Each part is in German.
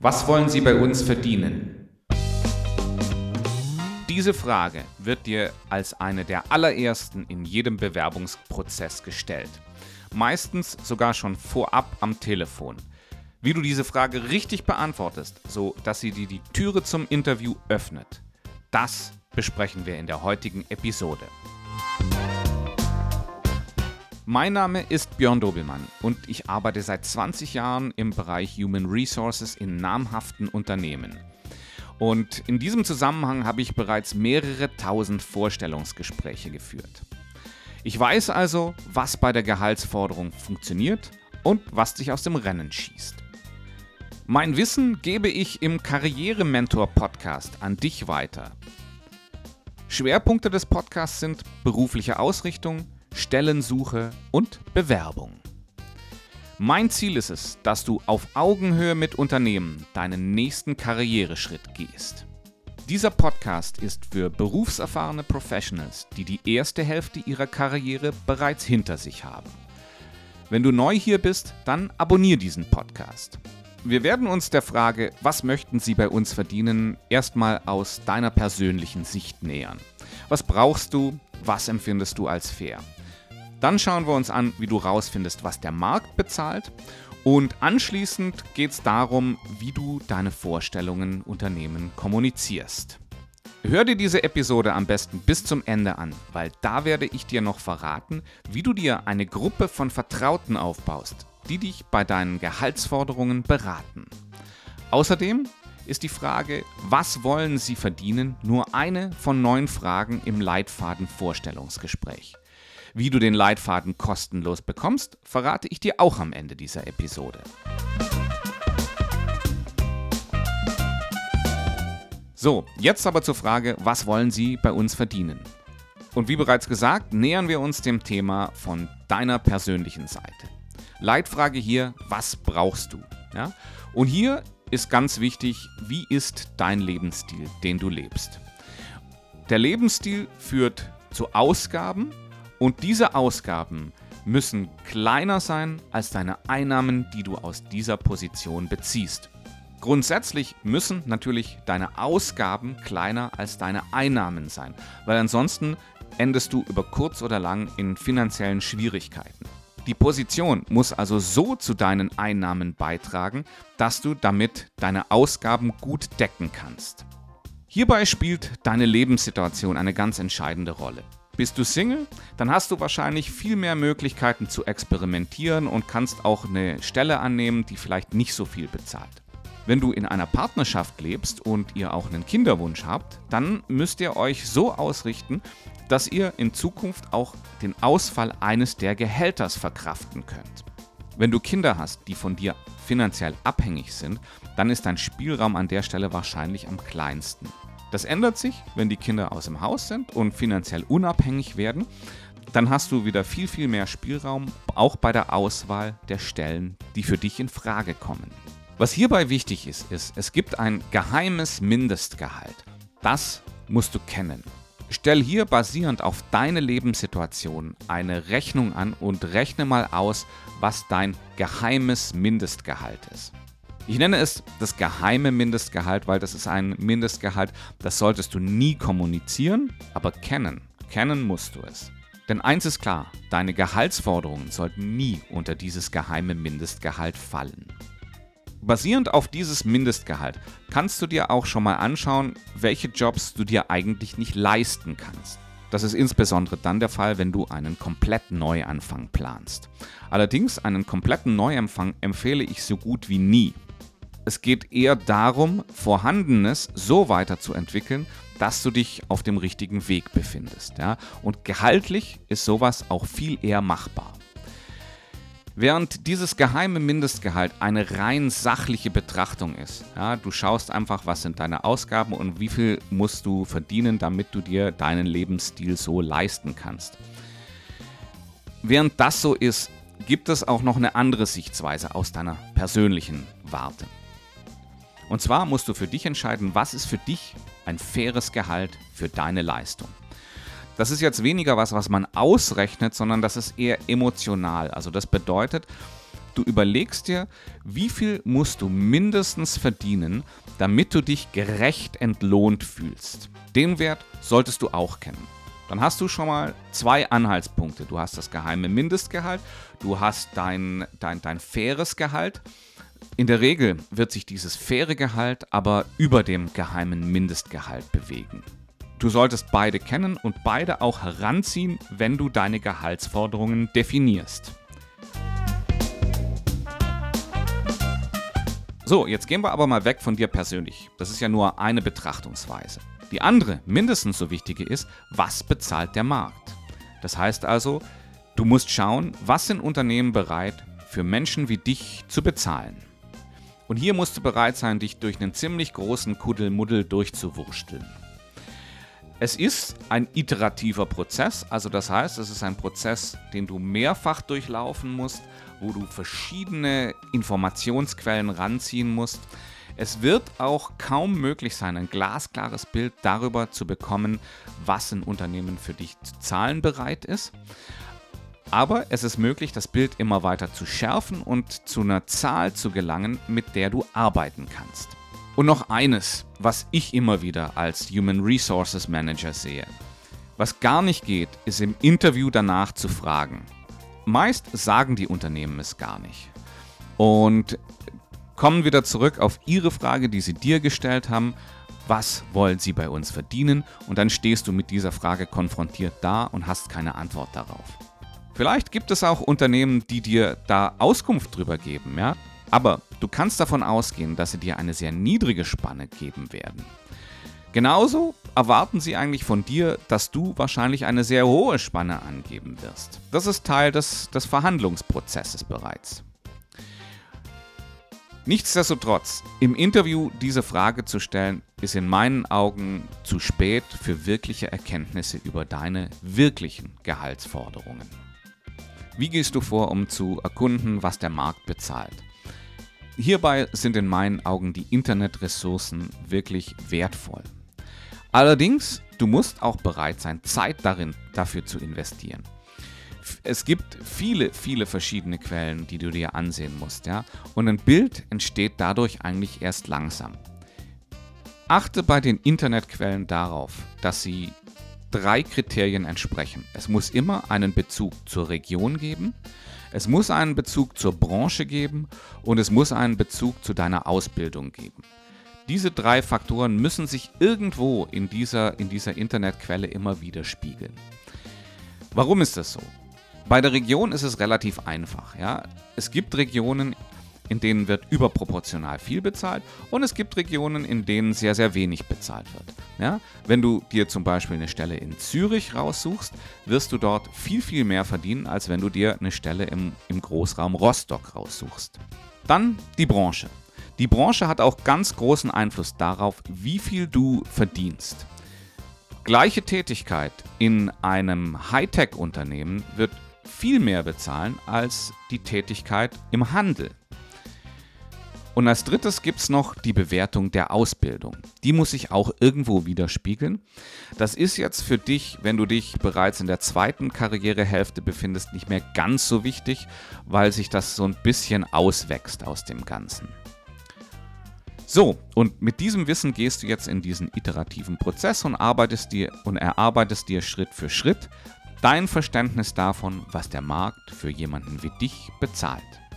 Was wollen Sie bei uns verdienen? Diese Frage wird dir als eine der allerersten in jedem Bewerbungsprozess gestellt. Meistens sogar schon vorab am Telefon. Wie du diese Frage richtig beantwortest, so dass sie dir die Türe zum Interview öffnet, das besprechen wir in der heutigen Episode. Mein Name ist Björn Dobelmann und ich arbeite seit 20 Jahren im Bereich Human Resources in namhaften Unternehmen. Und in diesem Zusammenhang habe ich bereits mehrere tausend Vorstellungsgespräche geführt. Ich weiß also, was bei der Gehaltsforderung funktioniert und was dich aus dem Rennen schießt. Mein Wissen gebe ich im Karrierementor-Podcast an dich weiter. Schwerpunkte des Podcasts sind berufliche Ausrichtung, Stellensuche und Bewerbung. Mein Ziel ist es, dass du auf Augenhöhe mit Unternehmen deinen nächsten Karriereschritt gehst. Dieser Podcast ist für berufserfahrene Professionals, die die erste Hälfte ihrer Karriere bereits hinter sich haben. Wenn du neu hier bist, dann abonniere diesen Podcast. Wir werden uns der Frage, was möchten Sie bei uns verdienen, erstmal aus deiner persönlichen Sicht nähern. Was brauchst du? Was empfindest du als fair? Dann schauen wir uns an, wie du rausfindest, was der Markt bezahlt. Und anschließend geht es darum, wie du deine Vorstellungen Unternehmen kommunizierst. Hör dir diese Episode am besten bis zum Ende an, weil da werde ich dir noch verraten, wie du dir eine Gruppe von Vertrauten aufbaust, die dich bei deinen Gehaltsforderungen beraten. Außerdem ist die Frage, was wollen sie verdienen, nur eine von neun Fragen im Leitfaden Vorstellungsgespräch. Wie du den Leitfaden kostenlos bekommst, verrate ich dir auch am Ende dieser Episode. So, jetzt aber zur Frage, was wollen Sie bei uns verdienen? Und wie bereits gesagt, nähern wir uns dem Thema von deiner persönlichen Seite. Leitfrage hier, was brauchst du? Ja? Und hier ist ganz wichtig, wie ist dein Lebensstil, den du lebst? Der Lebensstil führt zu Ausgaben und diese Ausgaben müssen kleiner sein als deine Einnahmen, die du aus dieser Position beziehst. Grundsätzlich müssen natürlich deine Ausgaben kleiner als deine Einnahmen sein, weil ansonsten endest du über kurz oder lang in finanziellen Schwierigkeiten. Die Position muss also so zu deinen Einnahmen beitragen, dass du damit deine Ausgaben gut decken kannst. Hierbei spielt deine Lebenssituation eine ganz entscheidende Rolle. Bist du Single, dann hast du wahrscheinlich viel mehr Möglichkeiten zu experimentieren und kannst auch eine Stelle annehmen, die vielleicht nicht so viel bezahlt. Wenn du in einer Partnerschaft lebst und ihr auch einen Kinderwunsch habt, dann müsst ihr euch so ausrichten, dass ihr in Zukunft auch den Ausfall eines der Gehälters verkraften könnt. Wenn du Kinder hast, die von dir finanziell abhängig sind, dann ist dein Spielraum an der Stelle wahrscheinlich am kleinsten. Das ändert sich, wenn die Kinder aus dem Haus sind und finanziell unabhängig werden. Dann hast du wieder viel, viel mehr Spielraum, auch bei der Auswahl der Stellen, die für dich in Frage kommen. Was hierbei wichtig ist, ist, es gibt ein geheimes Mindestgehalt. Das musst du kennen. Stell hier basierend auf deine Lebenssituation eine Rechnung an und rechne mal aus, was dein geheimes Mindestgehalt ist. Ich nenne es das geheime Mindestgehalt, weil das ist ein Mindestgehalt, das solltest du nie kommunizieren, aber kennen. Kennen musst du es. Denn eins ist klar, deine Gehaltsforderungen sollten nie unter dieses geheime Mindestgehalt fallen. Basierend auf dieses Mindestgehalt kannst du dir auch schon mal anschauen, welche Jobs du dir eigentlich nicht leisten kannst. Das ist insbesondere dann der Fall, wenn du einen kompletten Neuanfang planst. Allerdings einen kompletten Neuanfang empfehle ich so gut wie nie, es geht eher darum, Vorhandenes so weiterzuentwickeln, dass du dich auf dem richtigen Weg befindest. Ja? Und gehaltlich ist sowas auch viel eher machbar. Während dieses geheime Mindestgehalt eine rein sachliche Betrachtung ist. Ja, du schaust einfach, was sind deine Ausgaben und wie viel musst du verdienen, damit du dir deinen Lebensstil so leisten kannst. Während das so ist, gibt es auch noch eine andere Sichtweise aus deiner persönlichen Warte. Und zwar musst du für dich entscheiden, was ist für dich ein faires Gehalt für deine Leistung. Das ist jetzt weniger was, was man ausrechnet, sondern das ist eher emotional. Also das bedeutet, du überlegst dir, wie viel musst du mindestens verdienen, damit du dich gerecht entlohnt fühlst. Den Wert solltest du auch kennen. Dann hast du schon mal zwei Anhaltspunkte. Du hast das geheime Mindestgehalt, du hast dein, dein, dein faires Gehalt. In der Regel wird sich dieses faire Gehalt aber über dem geheimen Mindestgehalt bewegen. Du solltest beide kennen und beide auch heranziehen, wenn du deine Gehaltsforderungen definierst. So, jetzt gehen wir aber mal weg von dir persönlich. Das ist ja nur eine Betrachtungsweise. Die andere, mindestens so wichtige ist, was bezahlt der Markt? Das heißt also, du musst schauen, was sind Unternehmen bereit für Menschen wie dich zu bezahlen. Und hier musst du bereit sein, dich durch einen ziemlich großen Kuddelmuddel durchzuwursteln. Es ist ein iterativer Prozess, also das heißt, es ist ein Prozess, den du mehrfach durchlaufen musst wo du verschiedene Informationsquellen ranziehen musst. Es wird auch kaum möglich sein, ein glasklares Bild darüber zu bekommen, was ein Unternehmen für dich zu zahlen bereit ist. Aber es ist möglich, das Bild immer weiter zu schärfen und zu einer Zahl zu gelangen, mit der du arbeiten kannst. Und noch eines, was ich immer wieder als Human Resources Manager sehe. Was gar nicht geht, ist im Interview danach zu fragen, Meist sagen die Unternehmen es gar nicht. Und kommen wieder zurück auf Ihre Frage, die Sie dir gestellt haben. Was wollen Sie bei uns verdienen? Und dann stehst du mit dieser Frage konfrontiert da und hast keine Antwort darauf. Vielleicht gibt es auch Unternehmen, die dir da Auskunft drüber geben, ja? Aber du kannst davon ausgehen, dass sie dir eine sehr niedrige Spanne geben werden. Genauso erwarten sie eigentlich von dir, dass du wahrscheinlich eine sehr hohe Spanne angeben wirst. Das ist Teil des, des Verhandlungsprozesses bereits. Nichtsdestotrotz, im Interview diese Frage zu stellen, ist in meinen Augen zu spät für wirkliche Erkenntnisse über deine wirklichen Gehaltsforderungen. Wie gehst du vor, um zu erkunden, was der Markt bezahlt? Hierbei sind in meinen Augen die Internetressourcen wirklich wertvoll. Allerdings, du musst auch bereit sein, Zeit darin dafür zu investieren. Es gibt viele, viele verschiedene Quellen, die du dir ansehen musst, ja. Und ein Bild entsteht dadurch eigentlich erst langsam. Achte bei den Internetquellen darauf, dass sie drei Kriterien entsprechen. Es muss immer einen Bezug zur Region geben, es muss einen Bezug zur Branche geben und es muss einen Bezug zu deiner Ausbildung geben. Diese drei Faktoren müssen sich irgendwo in dieser, in dieser Internetquelle immer widerspiegeln. Warum ist das so? Bei der Region ist es relativ einfach. Ja? Es gibt Regionen, in denen wird überproportional viel bezahlt und es gibt Regionen, in denen sehr, sehr wenig bezahlt wird. Ja? Wenn du dir zum Beispiel eine Stelle in Zürich raussuchst, wirst du dort viel, viel mehr verdienen, als wenn du dir eine Stelle im, im Großraum Rostock raussuchst. Dann die Branche. Die Branche hat auch ganz großen Einfluss darauf, wie viel du verdienst. Gleiche Tätigkeit in einem Hightech-Unternehmen wird viel mehr bezahlen als die Tätigkeit im Handel. Und als drittes gibt es noch die Bewertung der Ausbildung. Die muss sich auch irgendwo widerspiegeln. Das ist jetzt für dich, wenn du dich bereits in der zweiten Karrierehälfte befindest, nicht mehr ganz so wichtig, weil sich das so ein bisschen auswächst aus dem Ganzen. So, und mit diesem Wissen gehst du jetzt in diesen iterativen Prozess und arbeitest dir und erarbeitest dir Schritt für Schritt dein Verständnis davon, was der Markt für jemanden wie dich bezahlt.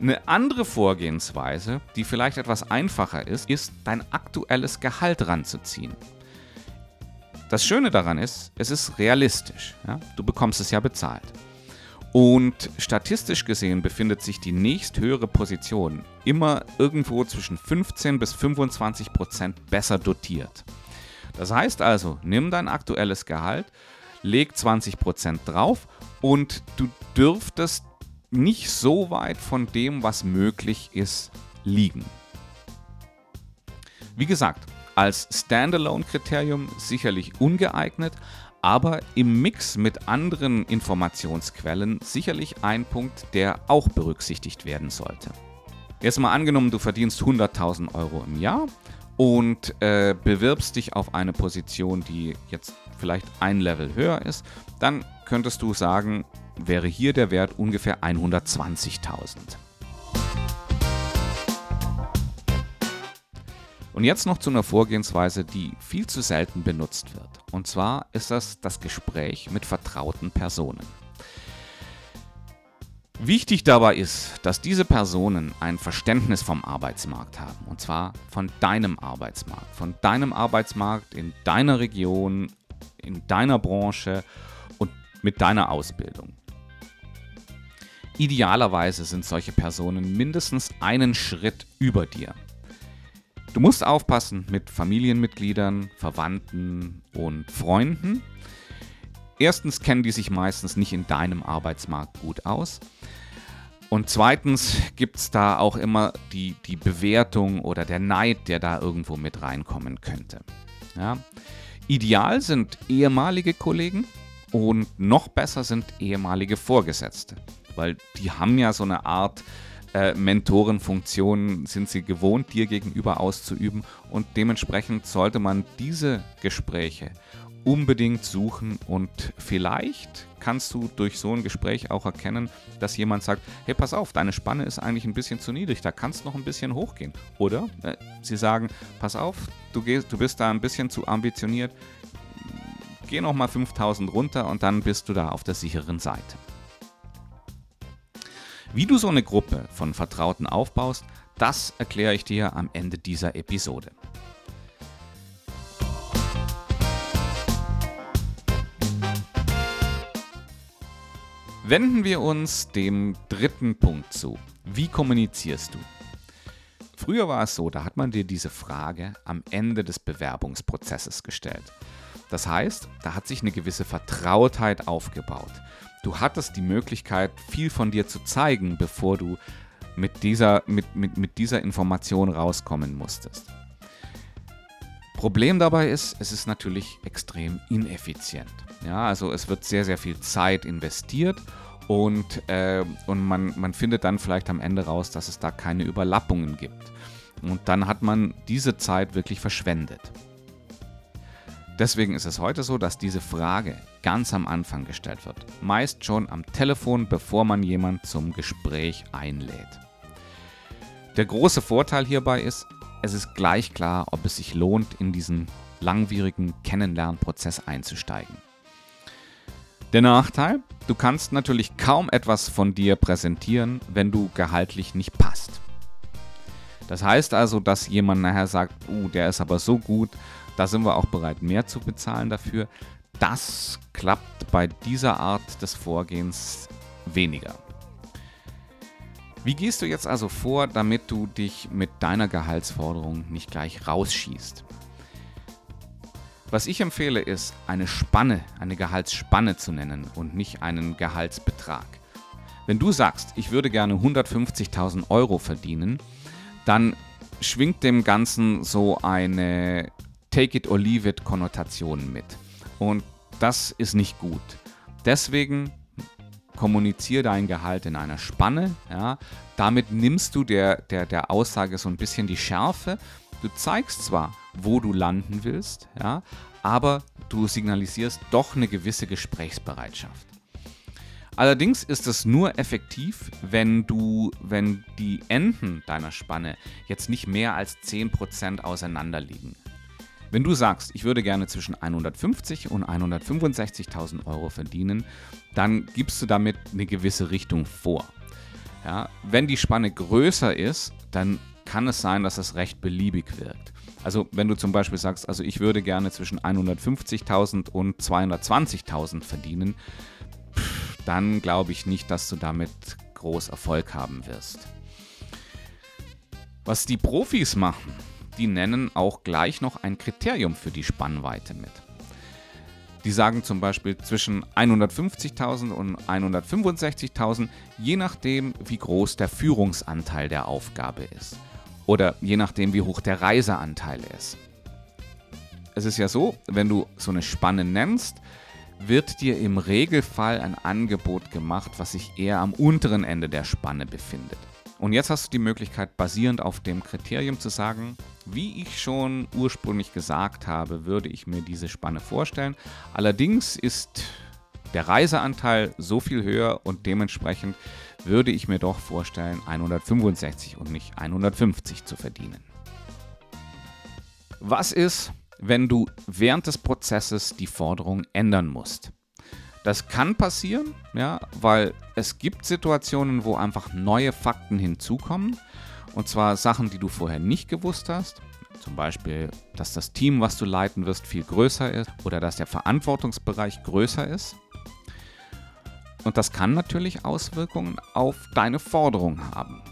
Eine andere Vorgehensweise, die vielleicht etwas einfacher ist, ist dein aktuelles Gehalt ranzuziehen. Das Schöne daran ist, es ist realistisch. Ja? Du bekommst es ja bezahlt. Und statistisch gesehen befindet sich die nächsthöhere Position immer irgendwo zwischen 15 bis 25 Prozent besser dotiert. Das heißt also, nimm dein aktuelles Gehalt, leg 20 Prozent drauf und du dürftest nicht so weit von dem, was möglich ist, liegen. Wie gesagt, als Standalone-Kriterium sicherlich ungeeignet, aber im Mix mit anderen Informationsquellen sicherlich ein Punkt, der auch berücksichtigt werden sollte. Jetzt mal angenommen, du verdienst 100.000 Euro im Jahr und äh, bewirbst dich auf eine Position, die jetzt vielleicht ein Level höher ist, dann könntest du sagen, wäre hier der Wert ungefähr 120.000. Und jetzt noch zu einer Vorgehensweise, die viel zu selten benutzt wird. Und zwar ist das das Gespräch mit vertrauten Personen. Wichtig dabei ist, dass diese Personen ein Verständnis vom Arbeitsmarkt haben. Und zwar von deinem Arbeitsmarkt. Von deinem Arbeitsmarkt in deiner Region, in deiner Branche und mit deiner Ausbildung. Idealerweise sind solche Personen mindestens einen Schritt über dir. Du musst aufpassen mit Familienmitgliedern, Verwandten und Freunden. Erstens kennen die sich meistens nicht in deinem Arbeitsmarkt gut aus. Und zweitens gibt es da auch immer die, die Bewertung oder der Neid, der da irgendwo mit reinkommen könnte. Ja. Ideal sind ehemalige Kollegen und noch besser sind ehemalige Vorgesetzte, weil die haben ja so eine Art äh, Mentorenfunktion sind sie gewohnt, dir gegenüber auszuüben. Und dementsprechend sollte man diese Gespräche unbedingt suchen und vielleicht kannst du durch so ein Gespräch auch erkennen, dass jemand sagt, hey, pass auf, deine Spanne ist eigentlich ein bisschen zu niedrig, da kannst du noch ein bisschen hochgehen. Oder äh, sie sagen, pass auf, du, gehst, du bist da ein bisschen zu ambitioniert, geh noch mal 5000 runter und dann bist du da auf der sicheren Seite. Wie du so eine Gruppe von Vertrauten aufbaust, das erkläre ich dir am Ende dieser Episode. Wenden wir uns dem dritten Punkt zu. Wie kommunizierst du? Früher war es so, da hat man dir diese Frage am Ende des Bewerbungsprozesses gestellt. Das heißt, da hat sich eine gewisse Vertrautheit aufgebaut. Du hattest die Möglichkeit, viel von dir zu zeigen, bevor du mit dieser, mit, mit, mit dieser Information rauskommen musstest. Problem dabei ist, es ist natürlich extrem ineffizient. Ja, also es wird sehr, sehr viel Zeit investiert und, äh, und man, man findet dann vielleicht am Ende raus, dass es da keine Überlappungen gibt. Und dann hat man diese Zeit wirklich verschwendet. Deswegen ist es heute so, dass diese Frage ganz am Anfang gestellt wird. Meist schon am Telefon, bevor man jemand zum Gespräch einlädt. Der große Vorteil hierbei ist, es ist gleich klar, ob es sich lohnt, in diesen langwierigen Kennenlernprozess einzusteigen. Der Nachteil, du kannst natürlich kaum etwas von dir präsentieren, wenn du gehaltlich nicht passt. Das heißt also, dass jemand nachher sagt, uh, der ist aber so gut, da sind wir auch bereit, mehr zu bezahlen dafür. Das klappt bei dieser Art des Vorgehens weniger. Wie gehst du jetzt also vor, damit du dich mit deiner Gehaltsforderung nicht gleich rausschießt? Was ich empfehle, ist, eine Spanne, eine Gehaltsspanne zu nennen und nicht einen Gehaltsbetrag. Wenn du sagst, ich würde gerne 150.000 Euro verdienen, dann schwingt dem Ganzen so eine Take it or leave it Konnotation mit. Und das ist nicht gut. Deswegen kommuniziere dein Gehalt in einer Spanne. Ja. Damit nimmst du der, der, der Aussage so ein bisschen die Schärfe. Du zeigst zwar, wo du landen willst, ja, aber du signalisierst doch eine gewisse Gesprächsbereitschaft. Allerdings ist es nur effektiv, wenn du, wenn die Enden deiner Spanne jetzt nicht mehr als 10% auseinander liegen. Wenn du sagst, ich würde gerne zwischen 150 und 165.000 Euro verdienen, dann gibst du damit eine gewisse Richtung vor. Ja, wenn die Spanne größer ist, dann kann es sein, dass es recht beliebig wirkt. Also wenn du zum Beispiel sagst, also ich würde gerne zwischen 150.000 und 220.000 verdienen, dann glaube ich nicht, dass du damit groß Erfolg haben wirst. Was die Profis machen, die nennen auch gleich noch ein Kriterium für die Spannweite mit. Die sagen zum Beispiel zwischen 150.000 und 165.000, je nachdem, wie groß der Führungsanteil der Aufgabe ist. Oder je nachdem, wie hoch der Reiseanteil ist. Es ist ja so, wenn du so eine Spanne nennst, wird dir im Regelfall ein Angebot gemacht, was sich eher am unteren Ende der Spanne befindet. Und jetzt hast du die Möglichkeit, basierend auf dem Kriterium zu sagen, wie ich schon ursprünglich gesagt habe, würde ich mir diese Spanne vorstellen. Allerdings ist der Reiseanteil so viel höher und dementsprechend würde ich mir doch vorstellen, 165 und nicht 150 zu verdienen. Was ist, wenn du während des Prozesses die Forderung ändern musst? Das kann passieren, ja, weil es gibt Situationen, wo einfach neue Fakten hinzukommen. Und zwar Sachen, die du vorher nicht gewusst hast. Zum Beispiel, dass das Team, was du leiten wirst, viel größer ist oder dass der Verantwortungsbereich größer ist. Und das kann natürlich Auswirkungen auf deine Forderung haben.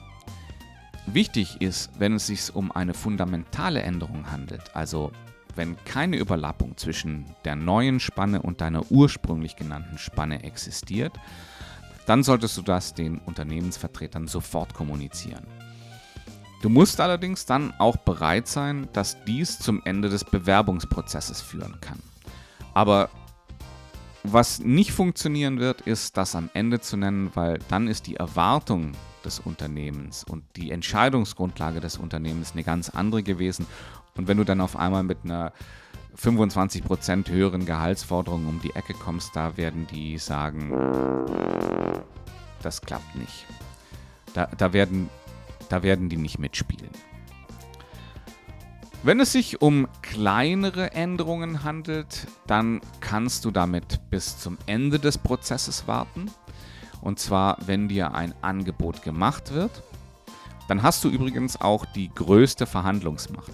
Wichtig ist, wenn es sich um eine fundamentale Änderung handelt, also wenn keine Überlappung zwischen der neuen Spanne und deiner ursprünglich genannten Spanne existiert, dann solltest du das den Unternehmensvertretern sofort kommunizieren. Du musst allerdings dann auch bereit sein, dass dies zum Ende des Bewerbungsprozesses führen kann. Aber was nicht funktionieren wird, ist das am Ende zu nennen, weil dann ist die Erwartung des Unternehmens und die Entscheidungsgrundlage des Unternehmens eine ganz andere gewesen. Und wenn du dann auf einmal mit einer 25% höheren Gehaltsforderung um die Ecke kommst, da werden die sagen, das klappt nicht. Da, da, werden, da werden die nicht mitspielen. Wenn es sich um kleinere Änderungen handelt, dann kannst du damit bis zum Ende des Prozesses warten. Und zwar, wenn dir ein Angebot gemacht wird. Dann hast du übrigens auch die größte Verhandlungsmacht.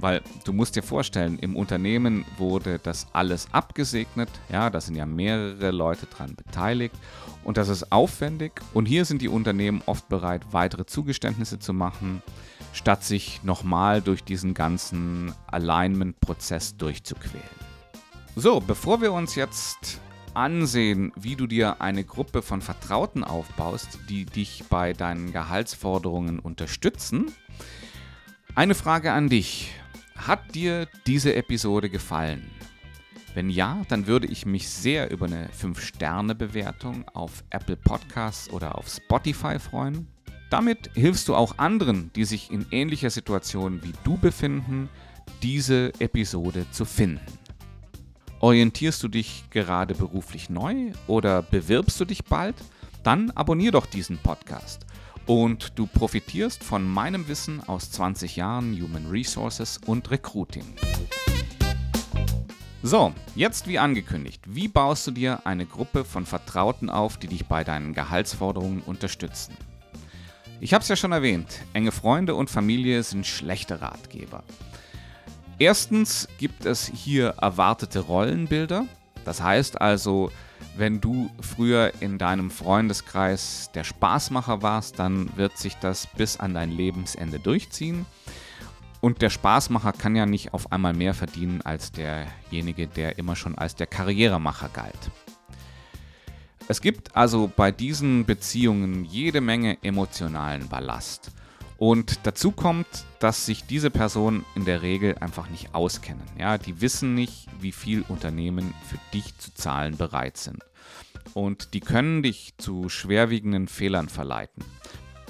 Weil du musst dir vorstellen, im Unternehmen wurde das alles abgesegnet. Ja, da sind ja mehrere Leute dran beteiligt. Und das ist aufwendig. Und hier sind die Unternehmen oft bereit, weitere Zugeständnisse zu machen statt sich nochmal durch diesen ganzen Alignment-Prozess durchzuquälen. So, bevor wir uns jetzt ansehen, wie du dir eine Gruppe von Vertrauten aufbaust, die dich bei deinen Gehaltsforderungen unterstützen, eine Frage an dich. Hat dir diese Episode gefallen? Wenn ja, dann würde ich mich sehr über eine 5-Sterne-Bewertung auf Apple Podcasts oder auf Spotify freuen. Damit hilfst du auch anderen, die sich in ähnlicher Situation wie du befinden, diese Episode zu finden. Orientierst du dich gerade beruflich neu oder bewirbst du dich bald? Dann abonnier doch diesen Podcast und du profitierst von meinem Wissen aus 20 Jahren Human Resources und Recruiting. So, jetzt wie angekündigt, wie baust du dir eine Gruppe von Vertrauten auf, die dich bei deinen Gehaltsforderungen unterstützen? Ich habe es ja schon erwähnt, enge Freunde und Familie sind schlechte Ratgeber. Erstens gibt es hier erwartete Rollenbilder. Das heißt also, wenn du früher in deinem Freundeskreis der Spaßmacher warst, dann wird sich das bis an dein Lebensende durchziehen. Und der Spaßmacher kann ja nicht auf einmal mehr verdienen als derjenige, der immer schon als der Karrieremacher galt. Es gibt also bei diesen Beziehungen jede Menge emotionalen Ballast. Und dazu kommt, dass sich diese Personen in der Regel einfach nicht auskennen. Ja, die wissen nicht, wie viel Unternehmen für dich zu zahlen bereit sind. Und die können dich zu schwerwiegenden Fehlern verleiten.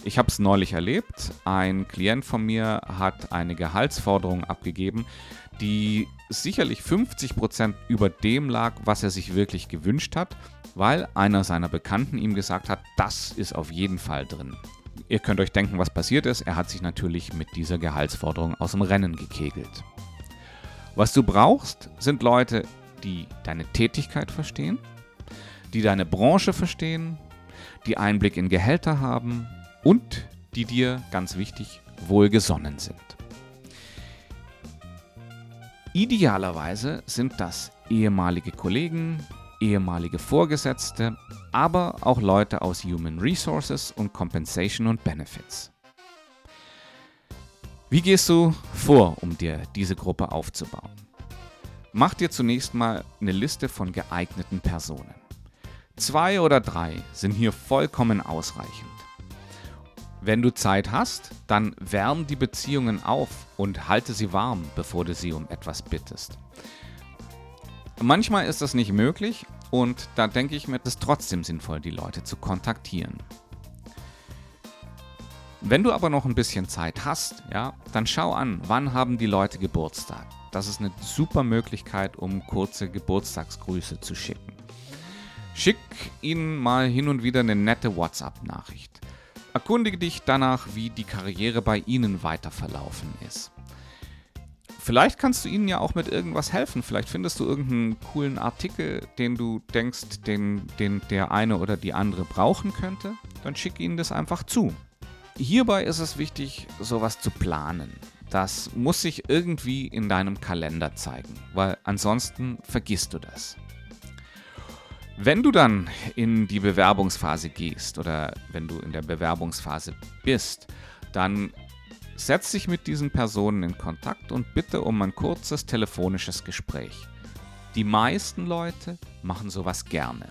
Ich habe es neulich erlebt. Ein Klient von mir hat eine Gehaltsforderung abgegeben, die sicherlich 50% über dem lag, was er sich wirklich gewünscht hat weil einer seiner Bekannten ihm gesagt hat, das ist auf jeden Fall drin. Ihr könnt euch denken, was passiert ist. Er hat sich natürlich mit dieser Gehaltsforderung aus dem Rennen gekegelt. Was du brauchst, sind Leute, die deine Tätigkeit verstehen, die deine Branche verstehen, die Einblick in Gehälter haben und die dir, ganz wichtig, wohlgesonnen sind. Idealerweise sind das ehemalige Kollegen, ehemalige Vorgesetzte, aber auch Leute aus Human Resources und Compensation und Benefits. Wie gehst du vor, um dir diese Gruppe aufzubauen? Mach dir zunächst mal eine Liste von geeigneten Personen. Zwei oder drei sind hier vollkommen ausreichend. Wenn du Zeit hast, dann wärm die Beziehungen auf und halte sie warm, bevor du sie um etwas bittest. Manchmal ist das nicht möglich und da denke ich mir, es ist trotzdem sinnvoll, die Leute zu kontaktieren. Wenn du aber noch ein bisschen Zeit hast, ja, dann schau an, wann haben die Leute Geburtstag. Das ist eine super Möglichkeit, um kurze Geburtstagsgrüße zu schicken. Schick ihnen mal hin und wieder eine nette WhatsApp-Nachricht. Erkundige dich danach, wie die Karriere bei ihnen weiter verlaufen ist. Vielleicht kannst du ihnen ja auch mit irgendwas helfen. Vielleicht findest du irgendeinen coolen Artikel, den du denkst, den, den der eine oder die andere brauchen könnte. Dann schick ihnen das einfach zu. Hierbei ist es wichtig, sowas zu planen. Das muss sich irgendwie in deinem Kalender zeigen, weil ansonsten vergisst du das. Wenn du dann in die Bewerbungsphase gehst oder wenn du in der Bewerbungsphase bist, dann setz dich mit diesen Personen in Kontakt und bitte um ein kurzes telefonisches Gespräch. Die meisten Leute machen sowas gerne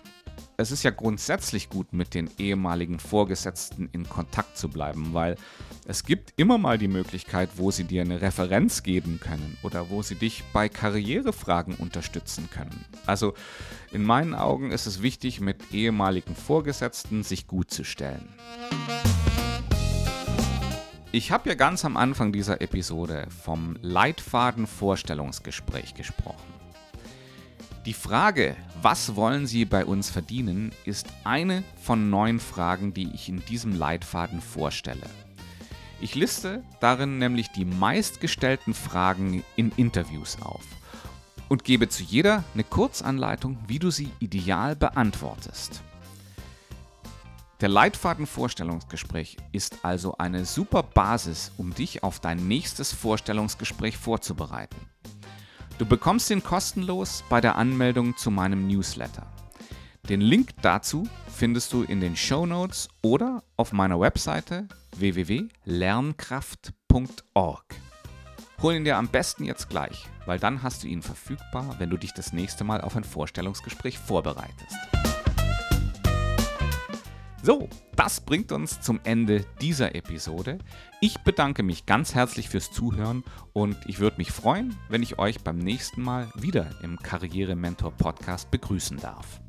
es ist ja grundsätzlich gut, mit den ehemaligen Vorgesetzten in Kontakt zu bleiben, weil es gibt immer mal die Möglichkeit, wo sie dir eine Referenz geben können oder wo sie dich bei Karrierefragen unterstützen können. Also in meinen Augen ist es wichtig, mit ehemaligen Vorgesetzten sich gut zu stellen. Ich habe ja ganz am Anfang dieser Episode vom Leitfaden Vorstellungsgespräch gesprochen. Die Frage, was wollen Sie bei uns verdienen, ist eine von neun Fragen, die ich in diesem Leitfaden vorstelle. Ich liste darin nämlich die meistgestellten Fragen in Interviews auf und gebe zu jeder eine Kurzanleitung, wie du sie ideal beantwortest. Der Leitfaden Vorstellungsgespräch ist also eine super Basis, um dich auf dein nächstes Vorstellungsgespräch vorzubereiten. Du bekommst ihn kostenlos bei der Anmeldung zu meinem Newsletter. Den Link dazu findest du in den Show Notes oder auf meiner Webseite www.lernkraft.org. Hol ihn dir am besten jetzt gleich, weil dann hast du ihn verfügbar, wenn du dich das nächste Mal auf ein Vorstellungsgespräch vorbereitest. So, das bringt uns zum Ende dieser Episode. Ich bedanke mich ganz herzlich fürs Zuhören und ich würde mich freuen, wenn ich euch beim nächsten Mal wieder im Karriere Mentor Podcast begrüßen darf.